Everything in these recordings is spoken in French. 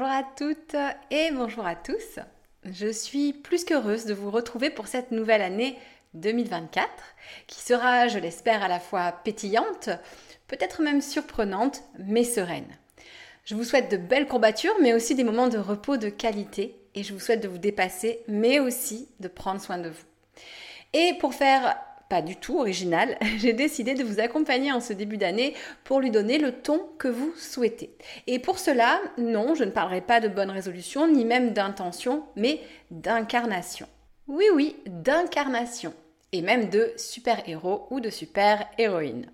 Bonjour à toutes et bonjour à tous. Je suis plus qu'heureuse de vous retrouver pour cette nouvelle année 2024 qui sera, je l'espère, à la fois pétillante, peut-être même surprenante, mais sereine. Je vous souhaite de belles courbatures, mais aussi des moments de repos de qualité et je vous souhaite de vous dépasser, mais aussi de prendre soin de vous. Et pour faire pas du tout original, j'ai décidé de vous accompagner en ce début d'année pour lui donner le ton que vous souhaitez. Et pour cela, non, je ne parlerai pas de bonne résolution, ni même d'intention, mais d'incarnation. Oui, oui, d'incarnation. Et même de super-héros ou de super-héroïne.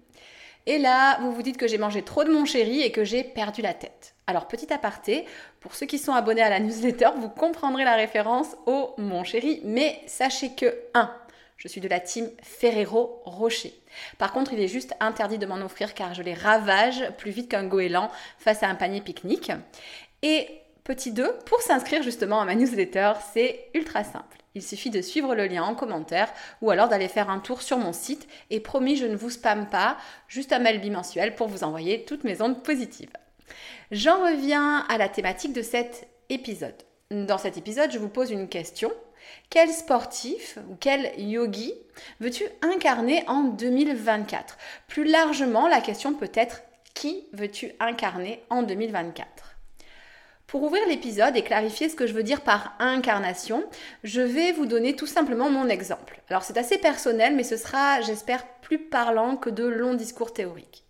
Et là, vous vous dites que j'ai mangé trop de mon chéri et que j'ai perdu la tête. Alors, petit aparté, pour ceux qui sont abonnés à la newsletter, vous comprendrez la référence au mon chéri, mais sachez que 1. Je suis de la team Ferrero Rocher. Par contre, il est juste interdit de m'en offrir car je les ravage plus vite qu'un goéland face à un panier pique-nique. Et petit 2, pour s'inscrire justement à ma newsletter, c'est ultra simple. Il suffit de suivre le lien en commentaire ou alors d'aller faire un tour sur mon site et promis, je ne vous spamme pas, juste un mail bimensuel pour vous envoyer toutes mes ondes positives. J'en reviens à la thématique de cet épisode. Dans cet épisode, je vous pose une question quel sportif ou quel yogi veux-tu incarner en 2024 Plus largement, la question peut être qui veux-tu incarner en 2024 pour ouvrir l'épisode et clarifier ce que je veux dire par incarnation, je vais vous donner tout simplement mon exemple. Alors c'est assez personnel, mais ce sera, j'espère, plus parlant que de longs discours théoriques.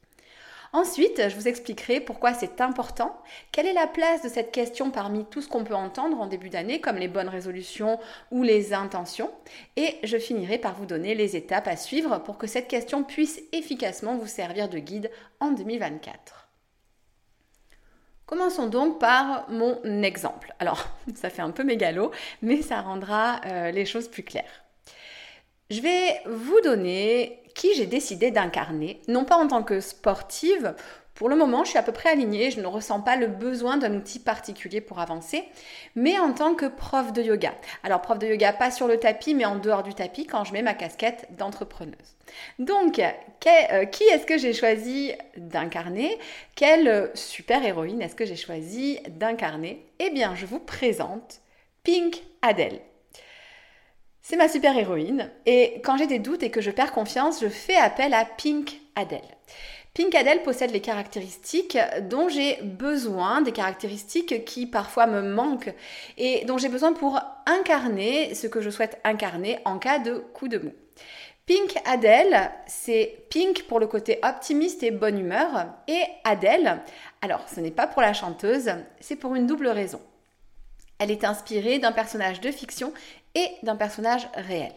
Ensuite, je vous expliquerai pourquoi c'est important, quelle est la place de cette question parmi tout ce qu'on peut entendre en début d'année, comme les bonnes résolutions ou les intentions, et je finirai par vous donner les étapes à suivre pour que cette question puisse efficacement vous servir de guide en 2024. Commençons donc par mon exemple. Alors, ça fait un peu mégalo, mais ça rendra euh, les choses plus claires. Je vais vous donner qui j'ai décidé d'incarner, non pas en tant que sportive, pour le moment je suis à peu près alignée, je ne ressens pas le besoin d'un outil particulier pour avancer, mais en tant que prof de yoga. Alors prof de yoga pas sur le tapis, mais en dehors du tapis quand je mets ma casquette d'entrepreneuse. Donc, euh, qui est-ce que j'ai choisi d'incarner? Quelle super-héroïne est-ce que j'ai choisi d'incarner? Eh bien, je vous présente Pink Adele. C'est ma super héroïne et quand j'ai des doutes et que je perds confiance, je fais appel à Pink Adele. Pink Adele possède les caractéristiques dont j'ai besoin, des caractéristiques qui parfois me manquent et dont j'ai besoin pour incarner ce que je souhaite incarner en cas de coup de mou. Pink Adele, c'est Pink pour le côté optimiste et bonne humeur et Adele, alors ce n'est pas pour la chanteuse, c'est pour une double raison. Elle est inspirée d'un personnage de fiction et d'un personnage réel.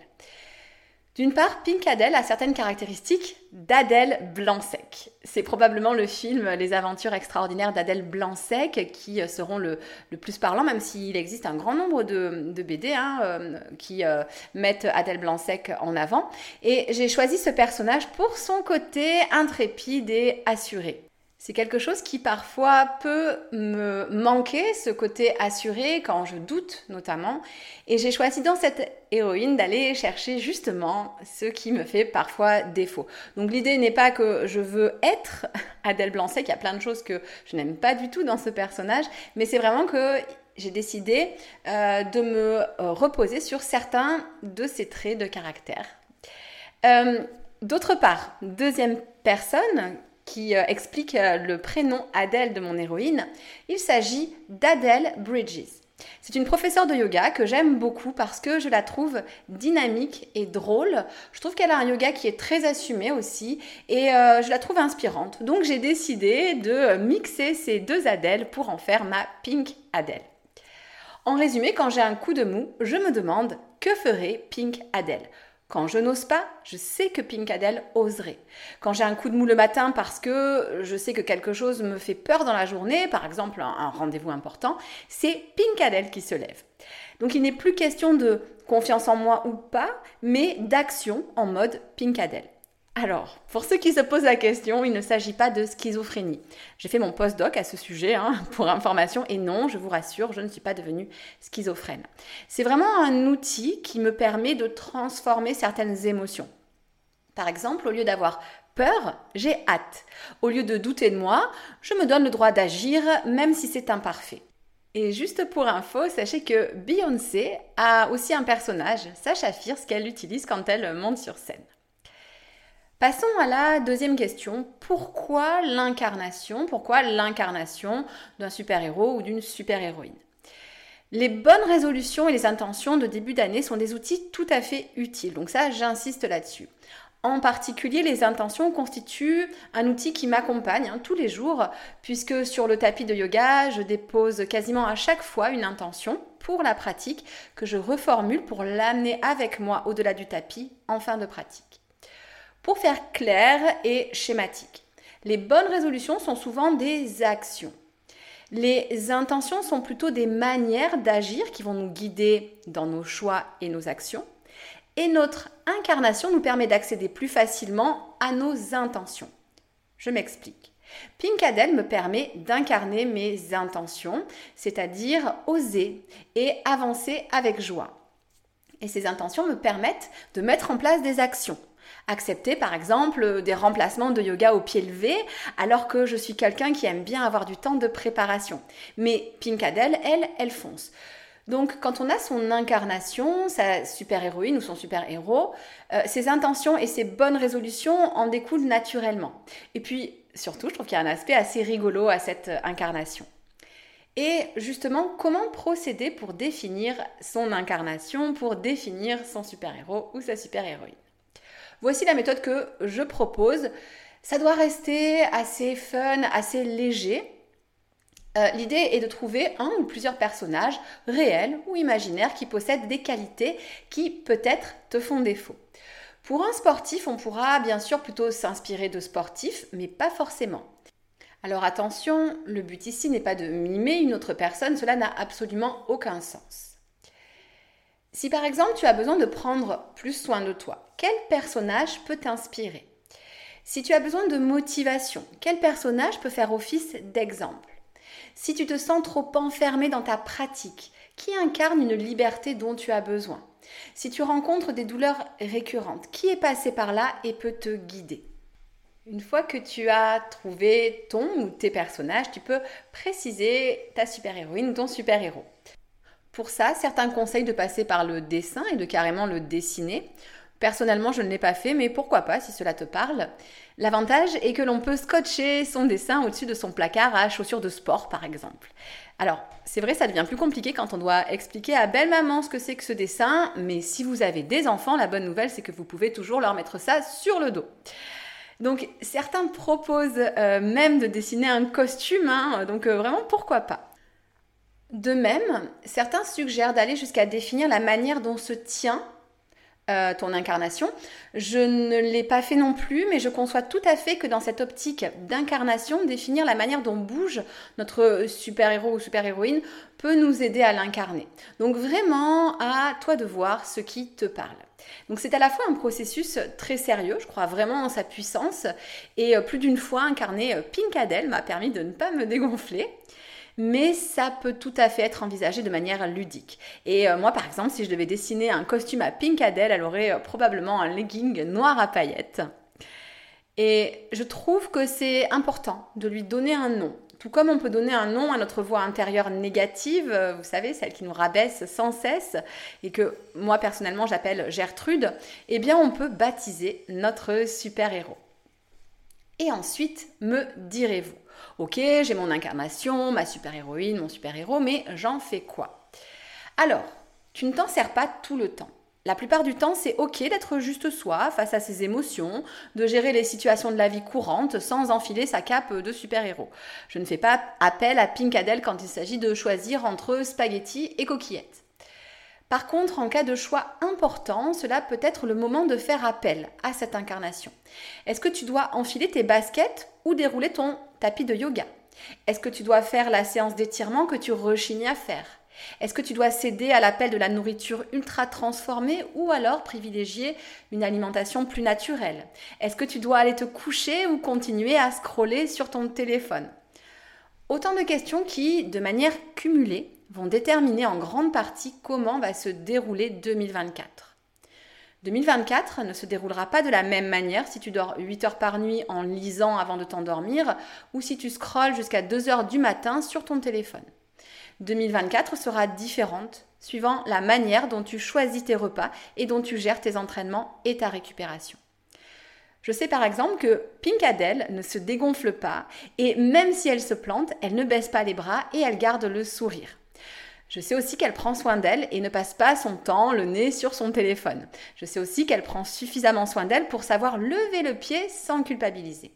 D'une part, Pink Adele a certaines caractéristiques d'Adèle Blanc-Sec. C'est probablement le film Les aventures extraordinaires d'Adèle Blanc-Sec qui euh, seront le, plus parlant, même s'il existe un grand nombre de, BD hein, euh, qui euh, mettent Adèle Blanc-Sec en avant. Et j'ai choisi ce personnage pour son côté intrépide et assuré. C'est quelque chose qui parfois peut me manquer, ce côté assuré, quand je doute notamment. Et j'ai choisi dans cette héroïne d'aller chercher justement ce qui me fait parfois défaut. Donc l'idée n'est pas que je veux être Adèle Blanc-Sec, il y a plein de choses que je n'aime pas du tout dans ce personnage, mais c'est vraiment que j'ai décidé euh, de me euh, reposer sur certains de ces traits de caractère. Euh, d'autre part, deuxième personne qui euh, explique euh, le prénom Adèle de mon héroïne. Il s'agit d'Adèle Bridges. C'est une professeure de yoga que j'aime beaucoup parce que je la trouve dynamique et drôle. Je trouve qu'elle a un yoga qui est très assumé aussi et euh, je la trouve inspirante. Donc j'ai décidé de mixer ces deux Adèles pour en faire ma Pink Adèle. En résumé, quand j'ai un coup de mou, je me demande que ferait Pink Adèle? Quand je n'ose pas, je sais que Pink Adèle oserait. Quand j'ai un coup de mou le matin parce que je sais que quelque chose me fait peur dans la journée, par exemple un, rendez-vous important, c'est Pink Adèle qui se lève. Donc il n'est plus question de confiance en moi ou pas, mais d'action en mode Pink Adèle. Alors, pour ceux qui se posent la question, il ne s'agit pas de schizophrénie. J'ai fait mon post-doc à ce sujet, hein, pour information, et non, je vous rassure, je ne suis pas devenue schizophrène. C'est vraiment un outil qui me permet de transformer certaines émotions. Par exemple, au lieu d'avoir peur, j'ai hâte. Au lieu de douter de moi, je me donne le droit d'agir, même si c'est imparfait. Et juste pour info, sachez que Beyoncé a aussi un personnage, Sacha Fierce, qu'elle utilise quand elle monte sur scène. Passons à la deuxième question. Pourquoi l'incarnation Pourquoi l'incarnation d'un super-héros ou d'une super-héroïne? Les bonnes résolutions et les intentions de début d'année sont des outils tout à fait utiles. Donc ça, j'insiste là-dessus. En particulier, les intentions constituent un outil qui m'accompagne hein, tous les jours, puisque sur le tapis de yoga, je dépose quasiment à chaque fois une intention pour la pratique que je reformule pour l'amener avec moi au-delà du tapis en fin de pratique. Pour faire clair et schématique, les bonnes résolutions sont souvent des actions. Les intentions sont plutôt des manières d'agir qui vont nous guider dans nos choix et nos actions. Et notre incarnation nous permet d'accéder plus facilement à nos intentions. Je m'explique. Pinkadel me permet d'incarner mes intentions, c'est-à-dire oser et avancer avec joie. Et ces intentions me permettent de mettre en place des actions accepter par exemple des remplacements de yoga au pied levé alors que je suis quelqu'un qui aime bien avoir du temps de préparation. Mais Pinkadel, elle, elle fonce. Donc quand on a son incarnation, sa super-héroïne ou son super-héros, euh, ses intentions et ses bonnes résolutions en découlent naturellement. Et puis surtout, je trouve qu'il y a un aspect assez rigolo à cette incarnation. Et justement, comment procéder pour définir son incarnation, pour définir son super-héros ou sa super-héroïne? Voici la méthode que je propose. Ça doit rester assez fun, assez léger. Euh, l'idée est de trouver un ou plusieurs personnages réels ou imaginaires qui possèdent des qualités qui peut-être te font défaut. Pour un sportif, on pourra bien sûr plutôt s'inspirer de sportifs, mais pas forcément. Alors attention, le but ici n'est pas de mimer une autre personne, cela n'a absolument aucun sens. Si par exemple tu as besoin de prendre plus soin de toi, quel personnage peut t'inspirer? Si tu as besoin de motivation, quel personnage peut faire office d'exemple? Si tu te sens trop enfermé dans ta pratique, qui incarne une liberté dont tu as besoin? Si tu rencontres des douleurs récurrentes, qui est passé par là et peut te guider? Une fois que tu as trouvé ton ou tes personnages, tu peux préciser ta super-héroïne ou ton super-héros. Pour ça, certains conseillent de passer par le dessin et de carrément le dessiner. Personnellement, je ne l'ai pas fait, mais pourquoi pas si cela te parle. L'avantage est que l'on peut scotcher son dessin au-dessus de son placard à chaussures de sport, par exemple. Alors, c'est vrai, ça devient plus compliqué quand on doit expliquer à belle maman ce que c'est que ce dessin, mais si vous avez des enfants, la bonne nouvelle, c'est que vous pouvez toujours leur mettre ça sur le dos. Donc, certains proposent euh, même de dessiner un costume, hein, donc euh, vraiment, pourquoi pas. De même, certains suggèrent d'aller jusqu'à définir la manière dont se tient euh, ton incarnation. Je ne l'ai pas fait non plus, mais je conçois tout à fait que dans cette optique d'incarnation, définir la manière dont bouge notre super-héros ou super-héroïne peut nous aider à l'incarner. Donc vraiment, à toi de voir ce qui te parle. Donc c'est à la fois un processus très sérieux, je crois vraiment en sa puissance, et euh, plus d'une fois incarner euh, Pinkadel m'a permis de ne pas me dégonfler mais ça peut tout à fait être envisagé de manière ludique. Et euh, moi, par exemple, si je devais dessiner un costume à Pink Adele, elle aurait euh, probablement un legging noir à paillettes. Et je trouve que c'est important de lui donner un nom. Tout comme on peut donner un nom à notre voix intérieure négative, euh, vous savez, celle qui nous rabaisse sans cesse, et que moi personnellement j'appelle Gertrude, eh bien on peut baptiser notre super-héros. Et ensuite, me direz-vous, ok, j'ai mon incarnation, ma super-héroïne, mon super-héros, mais j'en fais quoi? Alors, tu ne t'en sers pas tout le temps. La plupart du temps, c'est ok d'être juste soi face à ses émotions, de gérer les situations de la vie courante sans enfiler sa cape de super-héros. Je ne fais pas appel à Pinkadel quand il s'agit de choisir entre spaghettis et coquillettes. Par contre, en cas de choix important, cela peut être le moment de faire appel à cette incarnation. Est-ce que tu dois enfiler tes baskets ou dérouler ton tapis de yoga? Est-ce que tu dois faire la séance d'étirement que tu rechignes à faire? Est-ce que tu dois céder à l'appel de la nourriture ultra transformée ou alors privilégier une alimentation plus naturelle? Est-ce que tu dois aller te coucher ou continuer à scroller sur ton téléphone? Autant de questions qui, de manière cumulée, vont déterminer en grande partie comment va se dérouler 2024. 2024 ne se déroulera pas de la même manière si tu dors 8 heures par nuit en lisant avant de t'endormir ou si tu scrolles jusqu'à 2 heures du matin sur ton téléphone. 2024 sera différente suivant la manière dont tu choisis tes repas et dont tu gères tes entraînements et ta récupération. Je sais par exemple que Pink Adele ne se dégonfle pas et même si elle se plante, elle ne baisse pas les bras et elle garde le sourire. Je sais aussi qu'elle prend soin d'elle et ne passe pas son temps le nez sur son téléphone. Je sais aussi qu'elle prend suffisamment soin d'elle pour savoir lever le pied sans culpabiliser.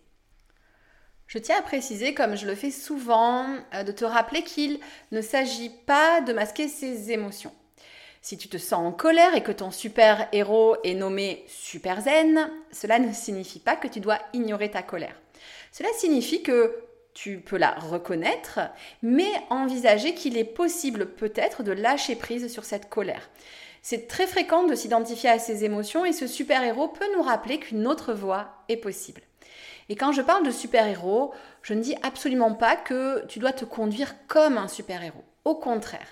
Je tiens à préciser, comme je le fais souvent, euh, de te rappeler qu'il ne s'agit pas de masquer ses émotions. Si tu te sens en colère et que ton super-héros est nommé Super Zen, cela ne signifie pas que tu dois ignorer ta colère. Cela signifie que tu peux la reconnaître, mais envisager qu'il est possible peut-être de lâcher prise sur cette colère. C'est très fréquent de s'identifier à ses émotions et ce super-héros peut nous rappeler qu'une autre voie est possible. Et quand je parle de super-héros, je ne dis absolument pas que tu dois te conduire comme un super-héros. Au contraire.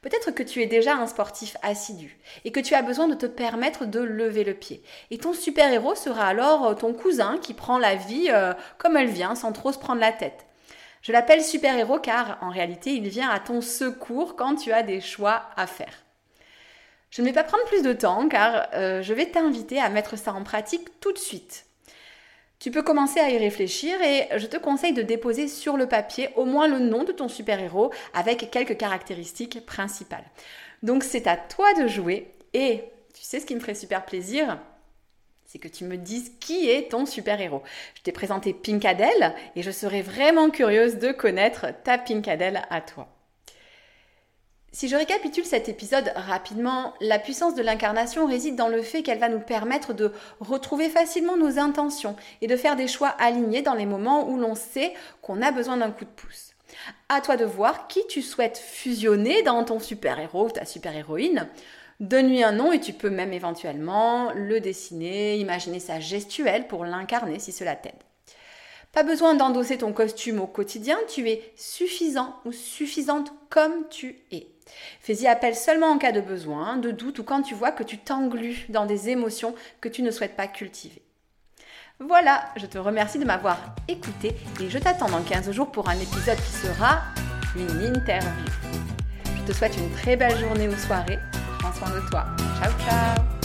Peut-être que tu es déjà un sportif assidu et que tu as besoin de te permettre de lever le pied. Et ton super-héros sera alors euh, ton cousin qui prend la vie euh, comme elle vient sans trop se prendre la tête. Je l'appelle super-héros car en réalité il vient à ton secours quand tu as des choix à faire. Je ne vais pas prendre plus de temps car euh, je vais t'inviter à mettre ça en pratique tout de suite. Tu peux commencer à y réfléchir et je te conseille de déposer sur le papier au moins le nom de ton super-héros avec quelques caractéristiques principales. Donc c'est à toi de jouer et tu sais ce qui me ferait super plaisir? C'est que tu me dises qui est ton super-héros. Je t'ai présenté Pinkadel et je serais vraiment curieuse de connaître ta Pinkadel à toi. Si je récapitule cet épisode rapidement, la puissance de l'incarnation réside dans le fait qu'elle va nous permettre de retrouver facilement nos intentions et de faire des choix alignés dans les moments où l'on sait qu'on a besoin d'un coup de pouce. À toi de voir qui tu souhaites fusionner dans ton super-héros ou ta super-héroïne. Donne-lui un nom et tu peux même éventuellement le dessiner, imaginer sa gestuelle pour l'incarner si cela t'aide. Pas besoin d'endosser ton costume au quotidien, tu es suffisant ou suffisante comme tu es. Fais-y appel seulement en cas de besoin, de doute ou quand tu vois que tu t'englues dans des émotions que tu ne souhaites pas cultiver. Voilà, je te remercie de m'avoir écouté et je t'attends dans 15 jours pour un épisode qui sera une interview. Je te souhaite une très belle journée ou soirée. Prends soin de toi. Ciao ciao